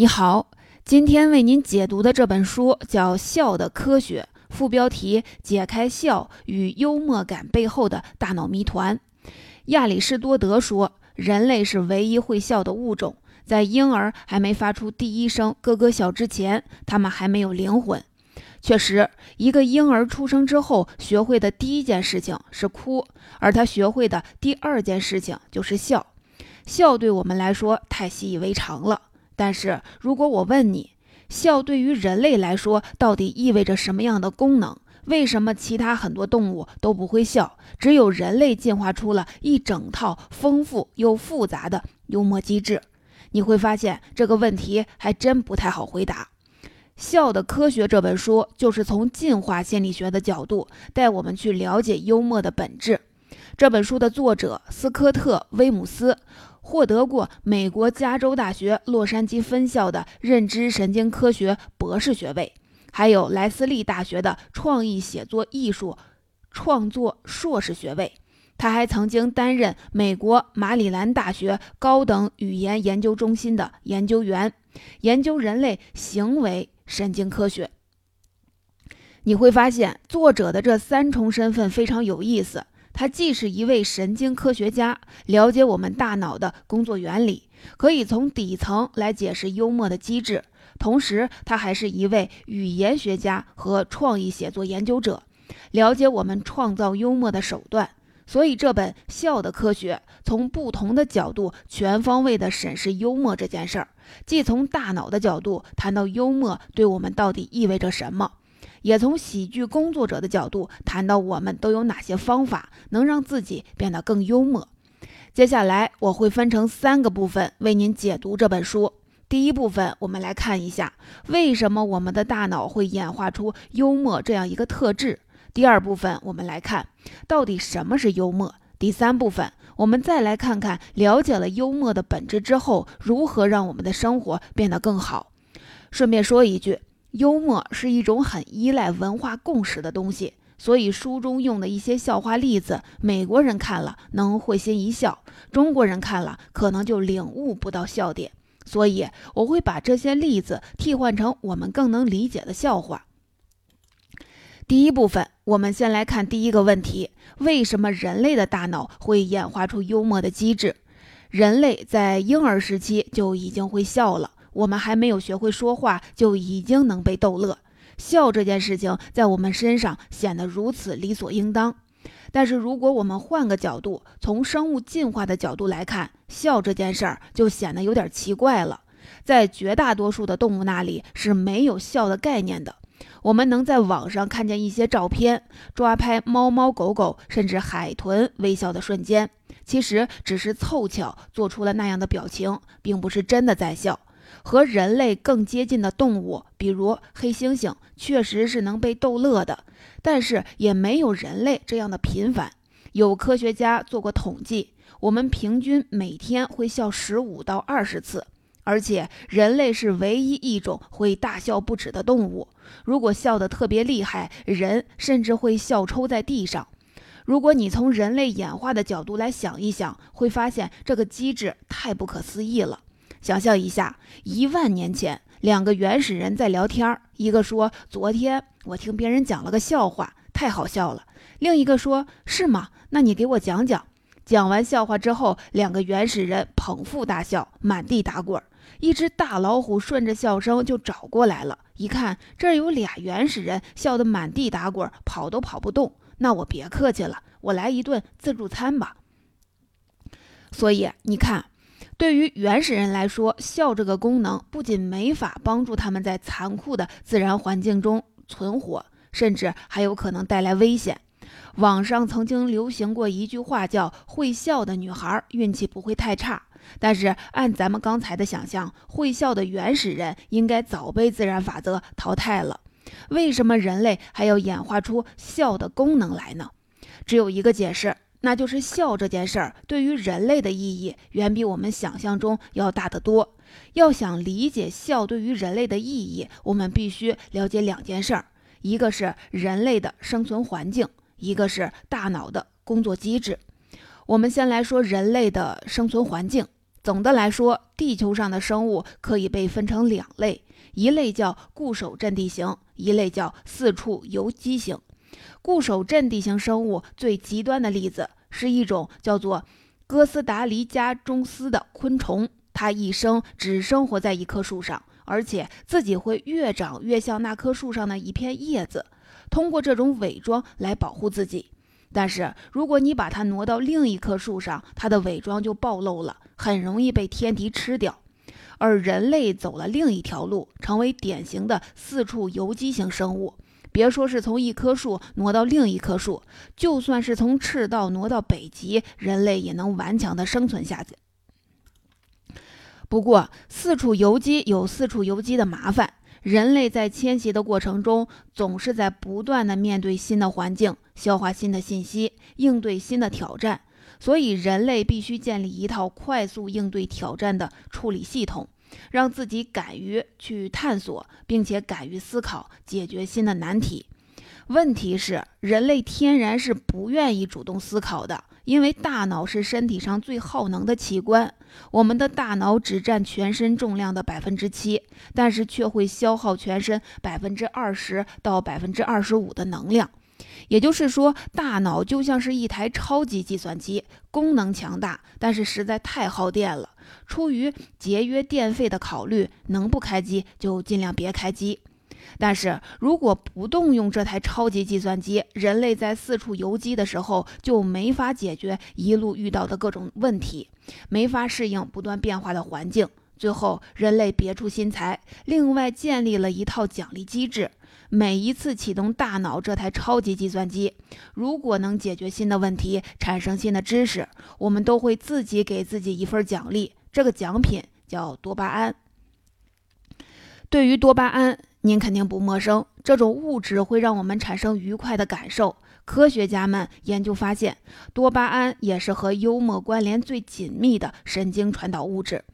你好，今天为您解读的这本书叫《笑的科学》，副标题解开笑与幽默感背后的大脑谜团。亚里士多德说，人类是唯一会笑的物种，在婴儿还没发出第一声咯咯笑之前，他们还没有灵魂。确实，一个婴儿出生之后学会的第一件事情是哭，而他学会的第二件事情就是笑。笑对我们来说太习以为常了。但是如果我问你，笑对于人类来说到底意味着什么样的功能？为什么其他很多动物都不会笑，只有人类进化出了一整套丰富又复杂的幽默机制？你会发现这个问题还真不太好回答。《笑的科学》这本书就是从进化心理学的角度带我们去了解幽默的本质。这本书的作者斯科特·威姆斯。获得过美国加州大学洛杉矶分校的认知神经科学博士学位，还有莱斯利大学的创意写作艺术创作硕士学位。他还曾经担任美国马里兰大学高等语言研究中心的研究员，研究人类行为神经科学。你会发现，作者的这三重身份非常有意思。他既是一位神经科学家，了解我们大脑的工作原理，可以从底层来解释幽默的机制；同时，他还是一位语言学家和创意写作研究者，了解我们创造幽默的手段。所以，这本《笑的科学》从不同的角度全方位地审视幽默这件事儿，既从大脑的角度谈到幽默对我们到底意味着什么。也从喜剧工作者的角度谈到我们都有哪些方法能让自己变得更幽默。接下来我会分成三个部分为您解读这本书。第一部分，我们来看一下为什么我们的大脑会演化出幽默这样一个特质。第二部分，我们来看到底什么是幽默。第三部分，我们再来看看了解了幽默的本质之后，如何让我们的生活变得更好。顺便说一句。幽默是一种很依赖文化共识的东西，所以书中用的一些笑话例子，美国人看了能会心一笑，中国人看了可能就领悟不到笑点。所以我会把这些例子替换成我们更能理解的笑话。第一部分，我们先来看第一个问题：为什么人类的大脑会演化出幽默的机制？人类在婴儿时期就已经会笑了。我们还没有学会说话，就已经能被逗乐。笑这件事情在我们身上显得如此理所应当。但是，如果我们换个角度，从生物进化的角度来看，笑这件事儿就显得有点奇怪了。在绝大多数的动物那里是没有笑的概念的。我们能在网上看见一些照片，抓拍猫猫狗狗甚至海豚微笑的瞬间，其实只是凑巧做出了那样的表情，并不是真的在笑。和人类更接近的动物，比如黑猩猩，确实是能被逗乐的，但是也没有人类这样的频繁。有科学家做过统计，我们平均每天会笑十五到二十次，而且人类是唯一一种会大笑不止的动物。如果笑得特别厉害，人甚至会笑抽在地上。如果你从人类演化的角度来想一想，会发现这个机制太不可思议了。想象一下，一万年前，两个原始人在聊天儿一个说：“昨天我听别人讲了个笑话，太好笑了。”另一个说：“是吗？那你给我讲讲。”讲完笑话之后，两个原始人捧腹大笑，满地打滚。一只大老虎顺着笑声就找过来了，一看这儿有俩原始人笑得满地打滚，跑都跑不动，那我别客气了，我来一顿自助餐吧。所以你看。对于原始人来说，笑这个功能不仅没法帮助他们在残酷的自然环境中存活，甚至还有可能带来危险。网上曾经流行过一句话，叫“会笑的女孩运气不会太差”。但是按咱们刚才的想象，会笑的原始人应该早被自然法则淘汰了。为什么人类还要演化出笑的功能来呢？只有一个解释。那就是笑这件事儿对于人类的意义远比我们想象中要大得多。要想理解笑对于人类的意义，我们必须了解两件事儿：一个是人类的生存环境，一个是大脑的工作机制。我们先来说人类的生存环境。总的来说，地球上的生物可以被分成两类，一类叫固守阵地型，一类叫四处游击型。固守阵地型生物最极端的例子是一种叫做哥斯达黎加中斯的昆虫，它一生只生活在一棵树上，而且自己会越长越像那棵树上的一片叶子，通过这种伪装来保护自己。但是如果你把它挪到另一棵树上，它的伪装就暴露了，很容易被天敌吃掉。而人类走了另一条路，成为典型的四处游击型生物。别说是从一棵树挪到另一棵树，就算是从赤道挪到北极，人类也能顽强地生存下去。不过，四处游击有四处游击的麻烦，人类在迁徙的过程中，总是在不断地面对新的环境，消化新的信息，应对新的挑战，所以人类必须建立一套快速应对挑战的处理系统。让自己敢于去探索，并且敢于思考解决新的难题。问题是，人类天然是不愿意主动思考的，因为大脑是身体上最耗能的器官。我们的大脑只占全身重量的百分之七，但是却会消耗全身百分之二十到百分之二十五的能量。也就是说，大脑就像是一台超级计算机，功能强大，但是实在太耗电了。出于节约电费的考虑，能不开机就尽量别开机。但是如果不动用这台超级计算机，人类在四处游击的时候就没法解决一路遇到的各种问题，没法适应不断变化的环境。最后，人类别出心裁，另外建立了一套奖励机制。每一次启动大脑这台超级计算机，如果能解决新的问题，产生新的知识，我们都会自己给自己一份奖励。这个奖品叫多巴胺。对于多巴胺，您肯定不陌生。这种物质会让我们产生愉快的感受。科学家们研究发现，多巴胺也是和幽默关联最紧密的神经传导物质。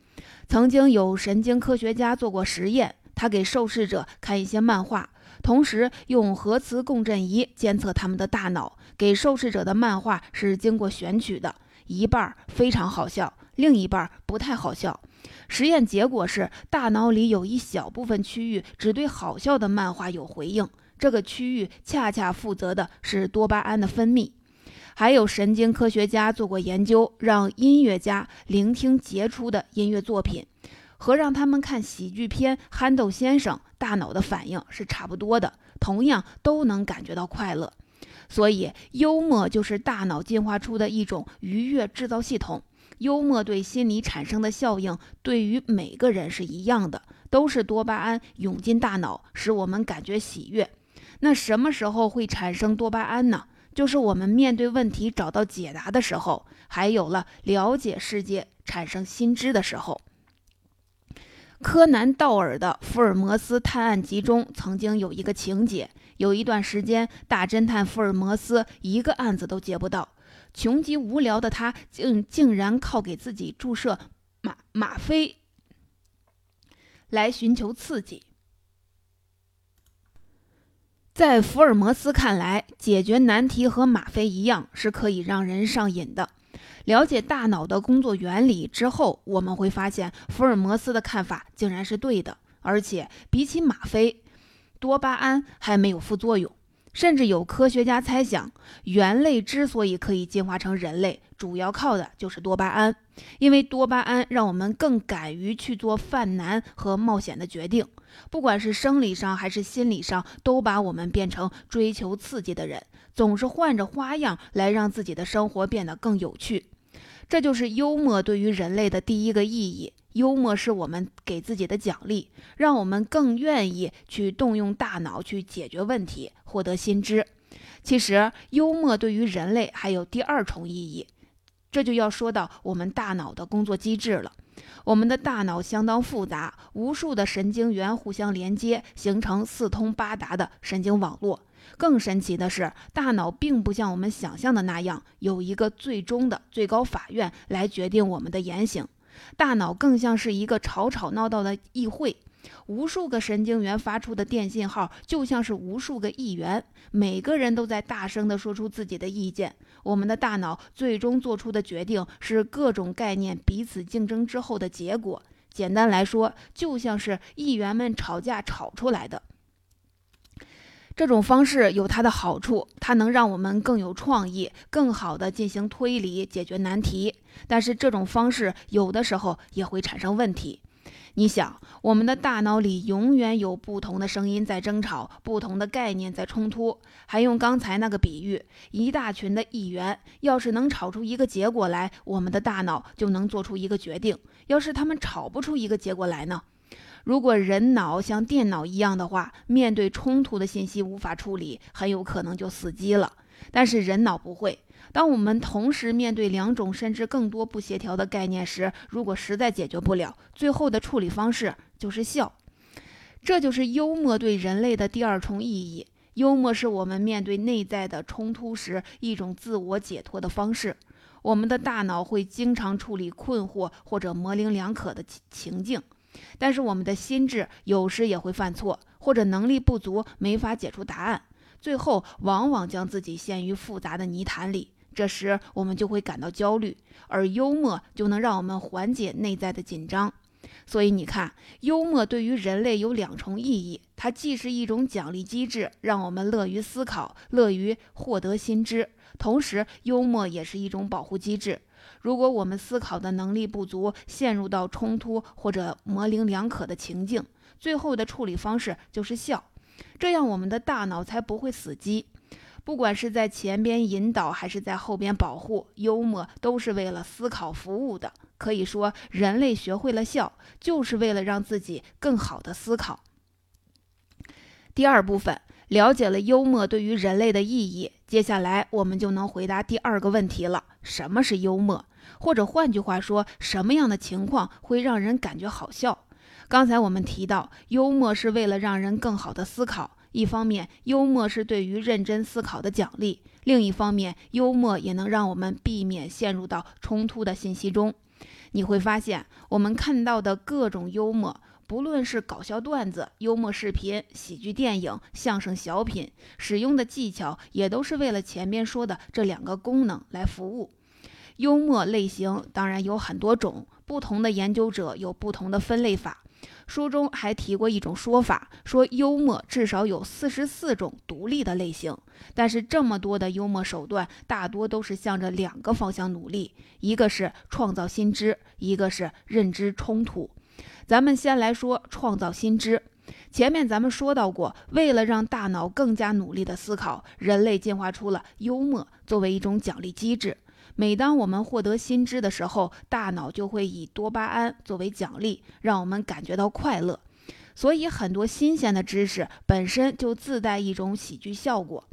曾经有神经科学家做过实验，他给受试者看一些漫画。同时用核磁共振仪监测他们的大脑，给受试者的漫画是经过选取的，一半非常好笑，另一半不太好笑。实验结果是，大脑里有一小部分区域只对好笑的漫画有回应，这个区域恰恰负责的是多巴胺的分泌。还有神经科学家做过研究，让音乐家聆听杰出的音乐作品。和让他们看喜剧片《憨豆先生》，大脑的反应是差不多的，同样都能感觉到快乐。所以，幽默就是大脑进化出的一种愉悦制造系统。幽默对心理产生的效应，对于每个人是一样的，都是多巴胺涌进大脑，使我们感觉喜悦。那什么时候会产生多巴胺呢？就是我们面对问题找到解答的时候，还有了了解世界、产生新知的时候。柯南·道尔的《福尔摩斯探案集》中曾经有一个情节：有一段时间，大侦探福尔摩斯一个案子都接不到，穷极无聊的他，竟竟然靠给自己注射吗吗啡来寻求刺激。在福尔摩斯看来，解决难题和吗啡一样，是可以让人上瘾的。了解大脑的工作原理之后，我们会发现福尔摩斯的看法竟然是对的，而且比起吗啡，多巴胺还没有副作用。甚至有科学家猜想，猿类之所以可以进化成人类，主要靠的就是多巴胺，因为多巴胺让我们更敢于去做犯难和冒险的决定，不管是生理上还是心理上，都把我们变成追求刺激的人，总是换着花样来让自己的生活变得更有趣。这就是幽默对于人类的第一个意义。幽默是我们给自己的奖励，让我们更愿意去动用大脑去解决问题，获得新知。其实，幽默对于人类还有第二重意义，这就要说到我们大脑的工作机制了。我们的大脑相当复杂，无数的神经元互相连接，形成四通八达的神经网络。更神奇的是，大脑并不像我们想象的那样有一个最终的最高法院来决定我们的言行。大脑更像是一个吵吵闹闹的议会，无数个神经元发出的电信号就像是无数个议员，每个人都在大声地说出自己的意见。我们的大脑最终做出的决定是各种概念彼此竞争之后的结果。简单来说，就像是议员们吵架吵出来的。这种方式有它的好处，它能让我们更有创意、更好地进行推理、解决难题。但是这种方式有的时候也会产生问题。你想，我们的大脑里永远有不同的声音在争吵，不同的概念在冲突。还用刚才那个比喻，一大群的议员要是能吵出一个结果来，我们的大脑就能做出一个决定；要是他们吵不出一个结果来呢？如果人脑像电脑一样的话，面对冲突的信息无法处理，很有可能就死机了。但是人脑不会。当我们同时面对两种甚至更多不协调的概念时，如果实在解决不了，最后的处理方式就是笑。这就是幽默对人类的第二重意义。幽默是我们面对内在的冲突时一种自我解脱的方式。我们的大脑会经常处理困惑或者模棱两可的情境，但是我们的心智有时也会犯错，或者能力不足，没法解出答案，最后往往将自己陷于复杂的泥潭里。这时我们就会感到焦虑，而幽默就能让我们缓解内在的紧张。所以你看，幽默对于人类有两重意义：它既是一种奖励机制，让我们乐于思考、乐于获得新知；同时，幽默也是一种保护机制。如果我们思考的能力不足，陷入到冲突或者模棱两可的情境，最后的处理方式就是笑，这样我们的大脑才不会死机。不管是在前边引导还是在后边保护，幽默都是为了思考服务的。可以说，人类学会了笑，就是为了让自己更好的思考。第二部分了解了幽默对于人类的意义，接下来我们就能回答第二个问题了：什么是幽默？或者换句话说，什么样的情况会让人感觉好笑？刚才我们提到，幽默是为了让人更好的思考。一方面，幽默是对于认真思考的奖励；另一方面，幽默也能让我们避免陷入到冲突的信息中。你会发现，我们看到的各种幽默，不论是搞笑段子、幽默视频、喜剧电影、相声小品，使用的技巧也都是为了前面说的这两个功能来服务。幽默类型当然有很多种，不同的研究者有不同的分类法。书中还提过一种说法，说幽默至少有四十四种独立的类型。但是这么多的幽默手段，大多都是向着两个方向努力，一个是创造新知，一个是认知冲突。咱们先来说创造新知。前面咱们说到过，为了让大脑更加努力的思考，人类进化出了幽默作为一种奖励机制。每当我们获得新知的时候，大脑就会以多巴胺作为奖励，让我们感觉到快乐。所以，很多新鲜的知识本身就自带一种喜剧效果。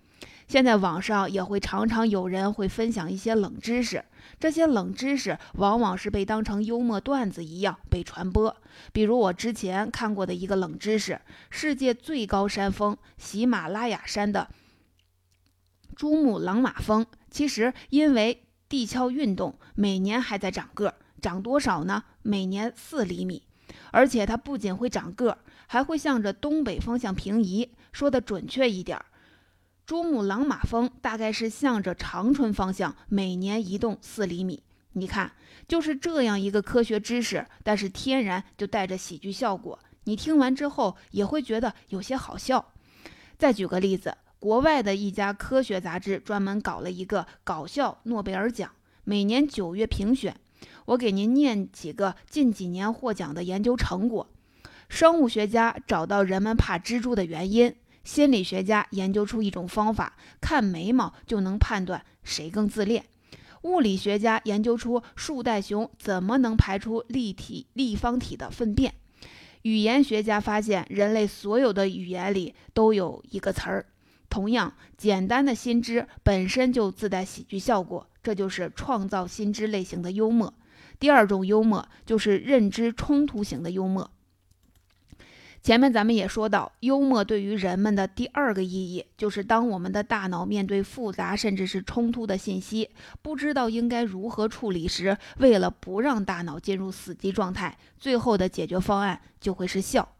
现在网上也会常常有人会分享一些冷知识，这些冷知识往往是被当成幽默段子一样被传播。比如我之前看过的一个冷知识：世界最高山峰喜马拉雅山的珠穆朗玛峰，其实因为地壳运动每年还在长个儿，长多少呢？每年四厘米，而且它不仅会长个儿，还会向着东北方向平移。说的准确一点，珠穆朗玛峰大概是向着长春方向每年移动四厘米。你看，就是这样一个科学知识，但是天然就带着喜剧效果。你听完之后也会觉得有些好笑。再举个例子。国外的一家科学杂志专门搞了一个搞笑诺贝尔奖，每年九月评选。我给您念几个近几年获奖的研究成果：生物学家找到人们怕蜘蛛的原因；心理学家研究出一种方法，看眉毛就能判断谁更自恋；物理学家研究出树袋熊怎么能排出立体立方体的粪便；语言学家发现人类所有的语言里都有一个词儿。同样简单的新知本身就自带喜剧效果，这就是创造新知类型的幽默。第二种幽默就是认知冲突型的幽默。前面咱们也说到，幽默对于人们的第二个意义，就是当我们的大脑面对复杂甚至是冲突的信息，不知道应该如何处理时，为了不让大脑进入死机状态，最后的解决方案就会是笑。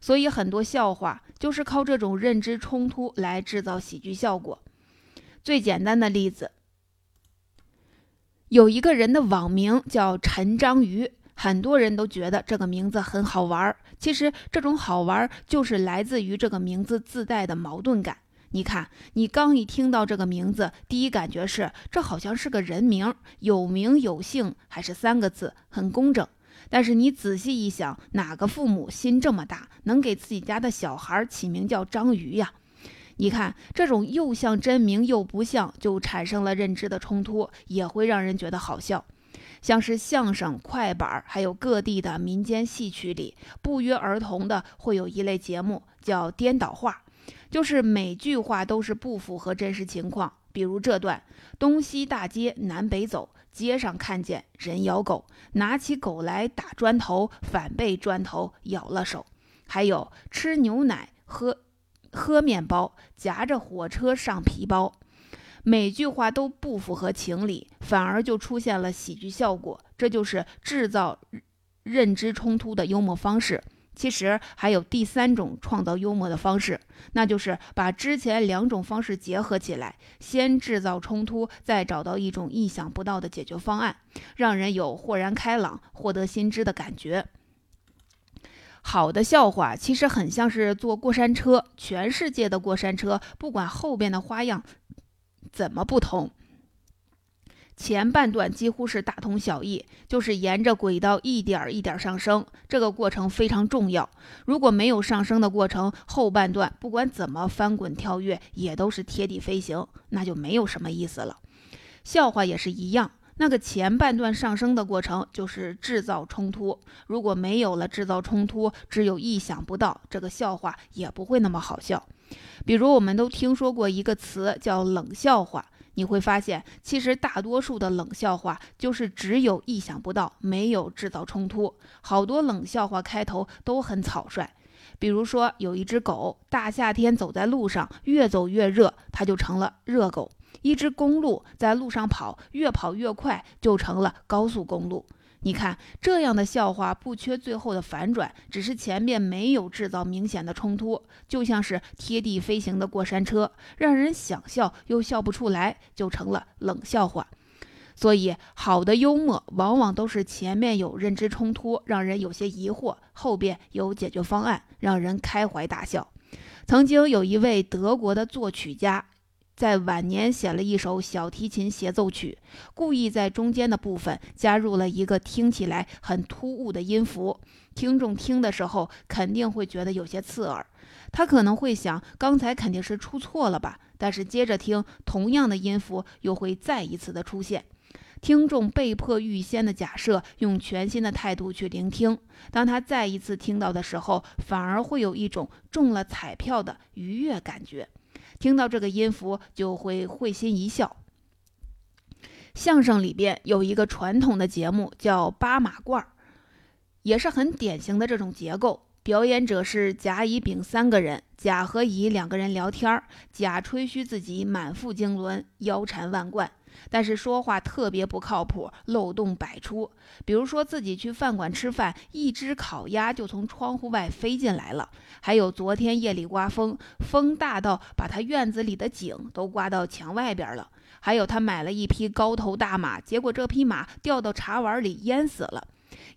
所以很多笑话就是靠这种认知冲突来制造喜剧效果。最简单的例子，有一个人的网名叫陈章鱼，很多人都觉得这个名字很好玩。其实这种好玩就是来自于这个名字自带的矛盾感。你看，你刚一听到这个名字，第一感觉是这好像是个人名，有名有姓，还是三个字，很工整。但是你仔细一想，哪个父母心这么大，能给自己家的小孩起名叫章鱼呀？你看，这种又像真名又不像，就产生了认知的冲突，也会让人觉得好笑。像是相声、快板，还有各地的民间戏曲里，不约而同的会有一类节目叫颠倒话，就是每句话都是不符合真实情况。比如这段：东西大街南北走。街上看见人咬狗，拿起狗来打砖头，反被砖头咬了手。还有吃牛奶、喝喝面包，夹着火车上皮包，每句话都不符合情理，反而就出现了喜剧效果。这就是制造认知冲突的幽默方式。其实还有第三种创造幽默的方式，那就是把之前两种方式结合起来，先制造冲突，再找到一种意想不到的解决方案，让人有豁然开朗、获得新知的感觉。好的笑话其实很像是坐过山车，全世界的过山车，不管后边的花样怎么不同。前半段几乎是大同小异，就是沿着轨道一点儿一点儿上升，这个过程非常重要。如果没有上升的过程，后半段不管怎么翻滚跳跃，也都是贴地飞行，那就没有什么意思了。笑话也是一样，那个前半段上升的过程就是制造冲突。如果没有了制造冲突，只有意想不到，这个笑话也不会那么好笑。比如我们都听说过一个词叫冷笑话。你会发现，其实大多数的冷笑话就是只有意想不到，没有制造冲突。好多冷笑话开头都很草率，比如说有一只狗，大夏天走在路上，越走越热，它就成了热狗；一只公鹿在路上跑，越跑越快，就成了高速公路。你看，这样的笑话不缺最后的反转，只是前面没有制造明显的冲突，就像是贴地飞行的过山车，让人想笑又笑不出来，就成了冷笑话。所以，好的幽默往往都是前面有认知冲突，让人有些疑惑，后边有解决方案，让人开怀大笑。曾经有一位德国的作曲家。在晚年写了一首小提琴协奏曲，故意在中间的部分加入了一个听起来很突兀的音符，听众听的时候肯定会觉得有些刺耳。他可能会想，刚才肯定是出错了吧？但是接着听，同样的音符又会再一次的出现。听众被迫预先的假设，用全新的态度去聆听。当他再一次听到的时候，反而会有一种中了彩票的愉悦感觉。听到这个音符就会会心一笑。相声里边有一个传统的节目叫八马褂也是很典型的这种结构。表演者是甲、乙、丙三个人，甲和乙两个人聊天，甲吹嘘自己满腹经纶，腰缠万贯。但是说话特别不靠谱，漏洞百出。比如说自己去饭馆吃饭，一只烤鸭就从窗户外飞进来了；还有昨天夜里刮风，风大到把他院子里的井都刮到墙外边了；还有他买了一匹高头大马，结果这匹马掉到茶碗里淹死了。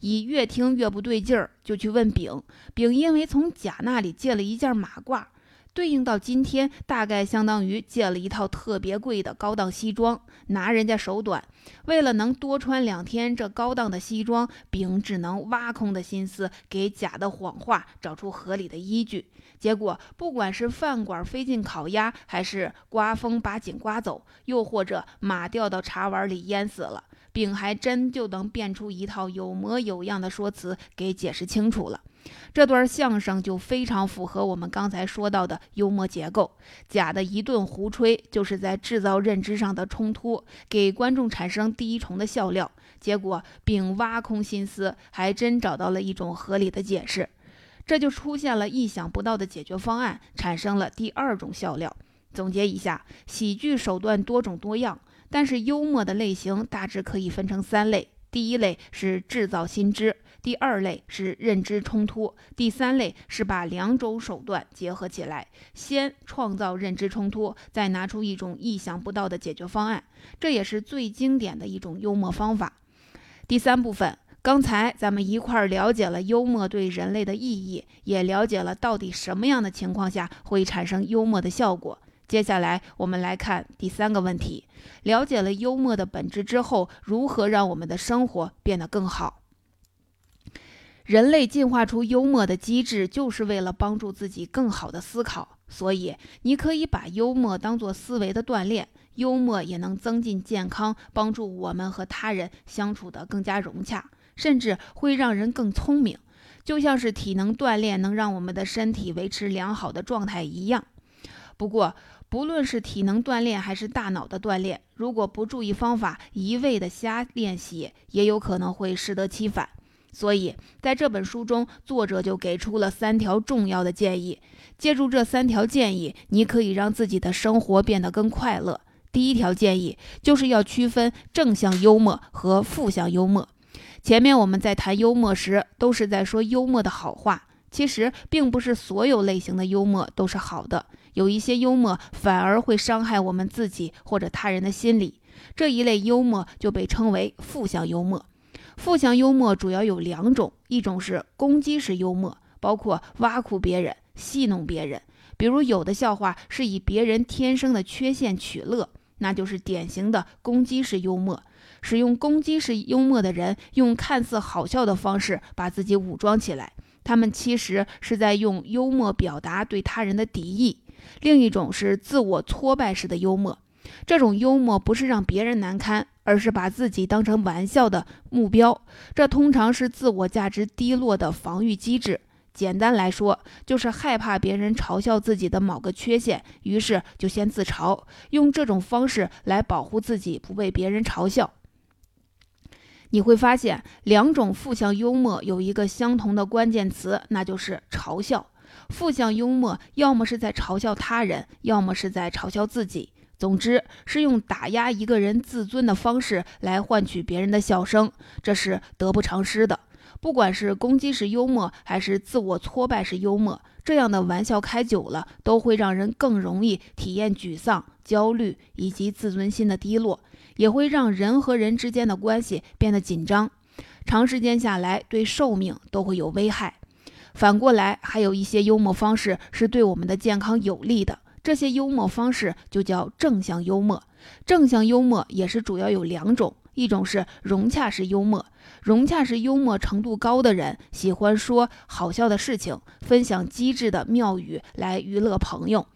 乙越听越不对劲儿，就去问丙，丙因为从甲那里借了一件马褂。对应到今天，大概相当于借了一套特别贵的高档西装，拿人家手短。为了能多穿两天这高档的西装，丙只能挖空的心思给假的谎话找出合理的依据。结果，不管是饭馆飞进烤鸭，还是刮风把井刮走，又或者马掉到茶碗里淹死了，丙还真就能变出一套有模有样的说辞给解释清楚了。这段相声就非常符合我们刚才说到的幽默结构。甲的一顿胡吹，就是在制造认知上的冲突，给观众产生第一重的笑料。结果丙挖空心思，还真找到了一种合理的解释，这就出现了意想不到的解决方案，产生了第二种笑料。总结一下，喜剧手段多种多样，但是幽默的类型大致可以分成三类。第一类是制造新知。第二类是认知冲突，第三类是把两种手段结合起来，先创造认知冲突，再拿出一种意想不到的解决方案。这也是最经典的一种幽默方法。第三部分，刚才咱们一块儿了解了幽默对人类的意义，也了解了到底什么样的情况下会产生幽默的效果。接下来我们来看第三个问题：了解了幽默的本质之后，如何让我们的生活变得更好？人类进化出幽默的机制，就是为了帮助自己更好的思考。所以，你可以把幽默当做思维的锻炼，幽默也能增进健康，帮助我们和他人相处得更加融洽，甚至会让人更聪明，就像是体能锻炼能让我们的身体维持良好的状态一样。不过，不论是体能锻炼还是大脑的锻炼，如果不注意方法，一味的瞎练习，也有可能会适得其反。所以，在这本书中，作者就给出了三条重要的建议。借助这三条建议，你可以让自己的生活变得更快乐。第一条建议就是要区分正向幽默和负向幽默。前面我们在谈幽默时，都是在说幽默的好话，其实并不是所有类型的幽默都是好的。有一些幽默反而会伤害我们自己或者他人的心理，这一类幽默就被称为负向幽默。负向幽默主要有两种，一种是攻击式幽默，包括挖苦别人、戏弄别人，比如有的笑话是以别人天生的缺陷取乐，那就是典型的攻击式幽默。使用攻击式幽默的人，用看似好笑的方式把自己武装起来，他们其实是在用幽默表达对他人的敌意。另一种是自我挫败式的幽默，这种幽默不是让别人难堪，而是把自己当成玩笑的目标。这通常是自我价值低落的防御机制。简单来说，就是害怕别人嘲笑自己的某个缺陷，于是就先自嘲，用这种方式来保护自己不被别人嘲笑。你会发现，两种负向幽默有一个相同的关键词，那就是嘲笑。负向幽默要么是在嘲笑他人，要么是在嘲笑自己。总之，是用打压一个人自尊的方式来换取别人的笑声，这是得不偿失的。不管是攻击式幽默，还是自我挫败式幽默，这样的玩笑开久了，都会让人更容易体验沮丧、焦虑以及自尊心的低落，也会让人和人之间的关系变得紧张，长时间下来对寿命都会有危害。反过来，还有一些幽默方式是对我们的健康有利的，这些幽默方式就叫正向幽默。正向幽默也是主要有两种，一种是融洽式幽默，融洽式幽默程度高的人喜欢说好笑的事情，分享机智的妙语来娱乐朋友，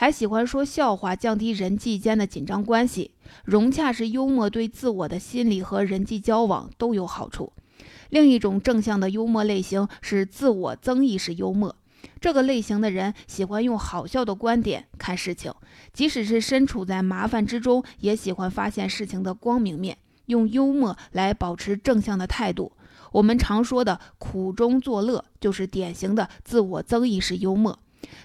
还喜欢说笑话，降低人际间的紧张关系。融洽式幽默对自我的心理和人际交往都有好处。另一种正向的幽默类型是自我增益式幽默。这个类型的人喜欢用好笑的观点看事情，即使是身处在麻烦之中，也喜欢发现事情的光明面，用幽默来保持正向的态度。我们常说的“苦中作乐”就是典型的自我增益式幽默。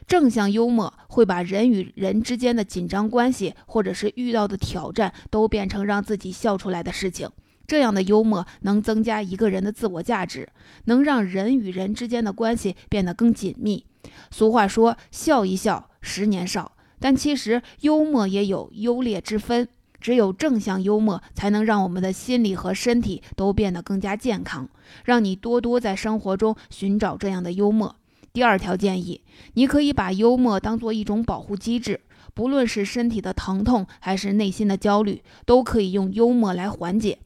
正向幽默会把人与人之间的紧张关系，或者是遇到的挑战，都变成让自己笑出来的事情。这样的幽默能增加一个人的自我价值，能让人与人之间的关系变得更紧密。俗话说“笑一笑，十年少”，但其实幽默也有优劣之分。只有正向幽默，才能让我们的心理和身体都变得更加健康。让你多多在生活中寻找这样的幽默。第二条建议，你可以把幽默当做一种保护机制，不论是身体的疼痛还是内心的焦虑，都可以用幽默来缓解。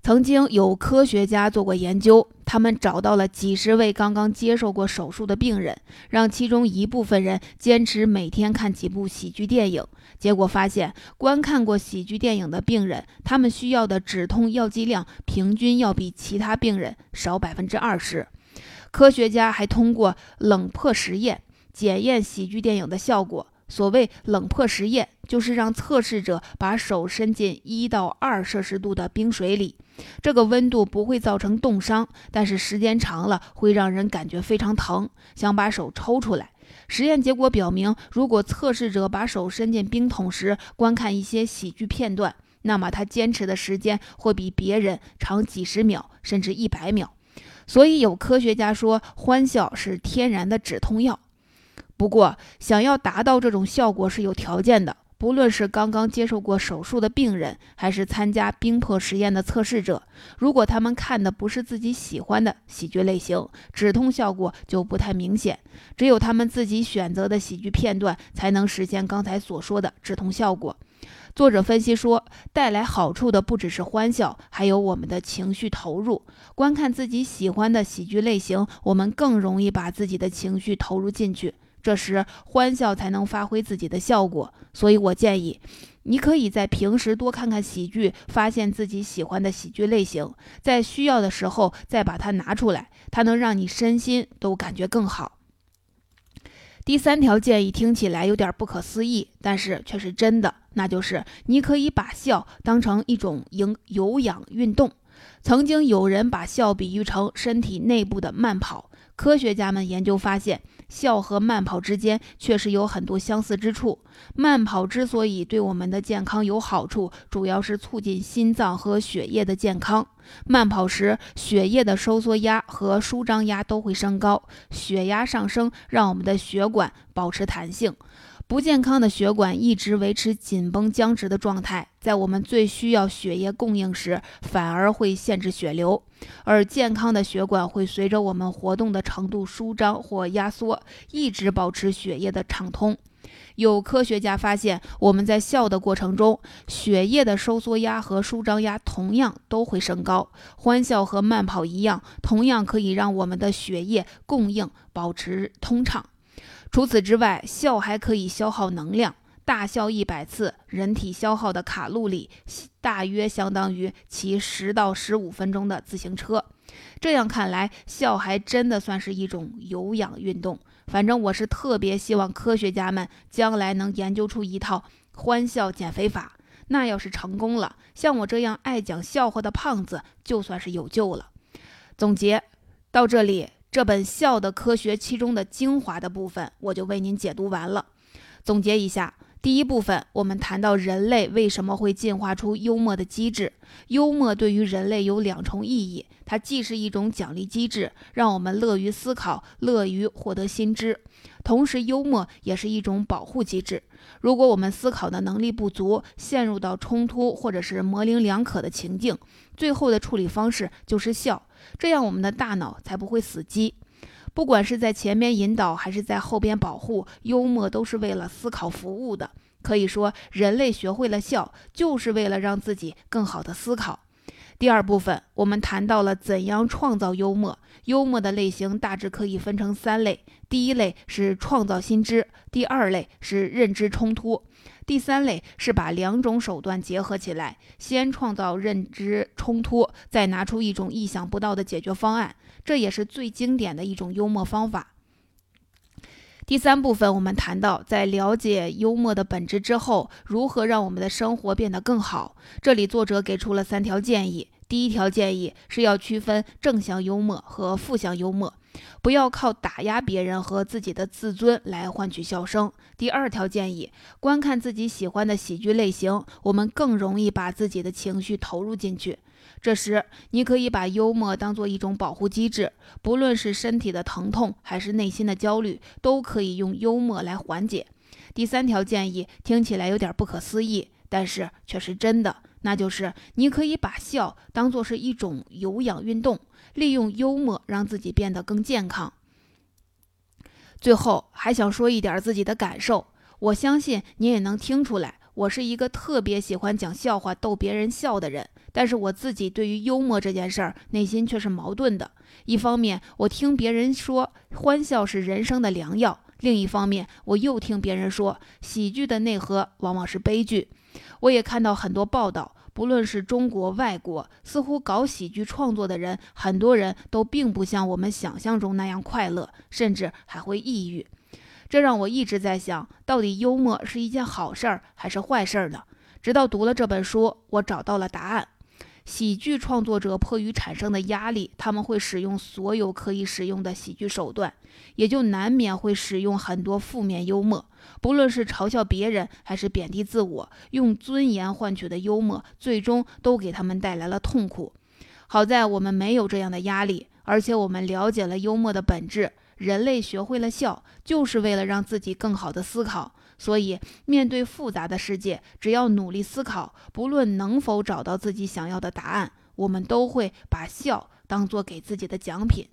曾经有科学家做过研究，他们找到了几十位刚刚接受过手术的病人，让其中一部分人坚持每天看几部喜剧电影。结果发现，观看过喜剧电影的病人，他们需要的止痛药剂量平均要比其他病人少百分之二十。科学家还通过冷破实验检验喜剧电影的效果。所谓冷破实验，就是让测试者把手伸进一到二摄氏度的冰水里。这个温度不会造成冻伤，但是时间长了会让人感觉非常疼，想把手抽出来。实验结果表明，如果测试者把手伸进冰桶时观看一些喜剧片段，那么他坚持的时间会比别人长几十秒，甚至一百秒。所以有科学家说，欢笑是天然的止痛药。不过，想要达到这种效果是有条件的。不论是刚刚接受过手术的病人，还是参加冰魄实验的测试者，如果他们看的不是自己喜欢的喜剧类型，止痛效果就不太明显。只有他们自己选择的喜剧片段，才能实现刚才所说的止痛效果。作者分析说，带来好处的不只是欢笑，还有我们的情绪投入。观看自己喜欢的喜剧类型，我们更容易把自己的情绪投入进去。这时，欢笑才能发挥自己的效果。所以我建议，你可以在平时多看看喜剧，发现自己喜欢的喜剧类型，在需要的时候再把它拿出来，它能让你身心都感觉更好。第三条建议听起来有点不可思议，但是却是真的，那就是你可以把笑当成一种营有氧运动。曾经有人把笑比喻成身体内部的慢跑。科学家们研究发现，笑和慢跑之间确实有很多相似之处。慢跑之所以对我们的健康有好处，主要是促进心脏和血液的健康。慢跑时，血液的收缩压和舒张压都会升高，血压上升让我们的血管保持弹性。不健康的血管一直维持紧绷僵直的状态，在我们最需要血液供应时，反而会限制血流；而健康的血管会随着我们活动的程度舒张或压缩，一直保持血液的畅通。有科学家发现，我们在笑的过程中，血液的收缩压和舒张压同样都会升高。欢笑和慢跑一样，同样可以让我们的血液供应保持通畅。除此之外，笑还可以消耗能量。大笑一百次，人体消耗的卡路里大约相当于骑十到十五分钟的自行车。这样看来，笑还真的算是一种有氧运动。反正我是特别希望科学家们将来能研究出一套欢笑减肥法。那要是成功了，像我这样爱讲笑话的胖子就算是有救了。总结到这里。这本《笑的科学》其中的精华的部分，我就为您解读完了。总结一下，第一部分我们谈到人类为什么会进化出幽默的机制。幽默对于人类有两重意义，它既是一种奖励机制，让我们乐于思考、乐于获得新知；同时，幽默也是一种保护机制。如果我们思考的能力不足，陷入到冲突或者是模棱两可的情境，最后的处理方式就是笑。这样，我们的大脑才不会死机。不管是在前面引导，还是在后边保护，幽默都是为了思考服务的。可以说，人类学会了笑，就是为了让自己更好的思考。第二部分，我们谈到了怎样创造幽默。幽默的类型大致可以分成三类：第一类是创造新知，第二类是认知冲突。第三类是把两种手段结合起来，先创造认知冲突，再拿出一种意想不到的解决方案，这也是最经典的一种幽默方法。第三部分，我们谈到在了解幽默的本质之后，如何让我们的生活变得更好。这里作者给出了三条建议。第一条建议是要区分正向幽默和负向幽默。不要靠打压别人和自己的自尊来换取笑声。第二条建议，观看自己喜欢的喜剧类型，我们更容易把自己的情绪投入进去。这时，你可以把幽默当做一种保护机制，不论是身体的疼痛还是内心的焦虑，都可以用幽默来缓解。第三条建议听起来有点不可思议，但是却是真的，那就是你可以把笑当做是一种有氧运动。利用幽默让自己变得更健康。最后还想说一点自己的感受，我相信你也能听出来，我是一个特别喜欢讲笑话逗别人笑的人。但是我自己对于幽默这件事儿，内心却是矛盾的。一方面，我听别人说欢笑是人生的良药；另一方面，我又听别人说喜剧的内核往往是悲剧。我也看到很多报道。不论是中国、外国，似乎搞喜剧创作的人，很多人都并不像我们想象中那样快乐，甚至还会抑郁。这让我一直在想，到底幽默是一件好事儿还是坏事儿呢？直到读了这本书，我找到了答案。喜剧创作者迫于产生的压力，他们会使用所有可以使用的喜剧手段，也就难免会使用很多负面幽默。不论是嘲笑别人，还是贬低自我，用尊严换取的幽默，最终都给他们带来了痛苦。好在我们没有这样的压力，而且我们了解了幽默的本质。人类学会了笑，就是为了让自己更好的思考。所以，面对复杂的世界，只要努力思考，不论能否找到自己想要的答案，我们都会把笑当做给自己的奖品。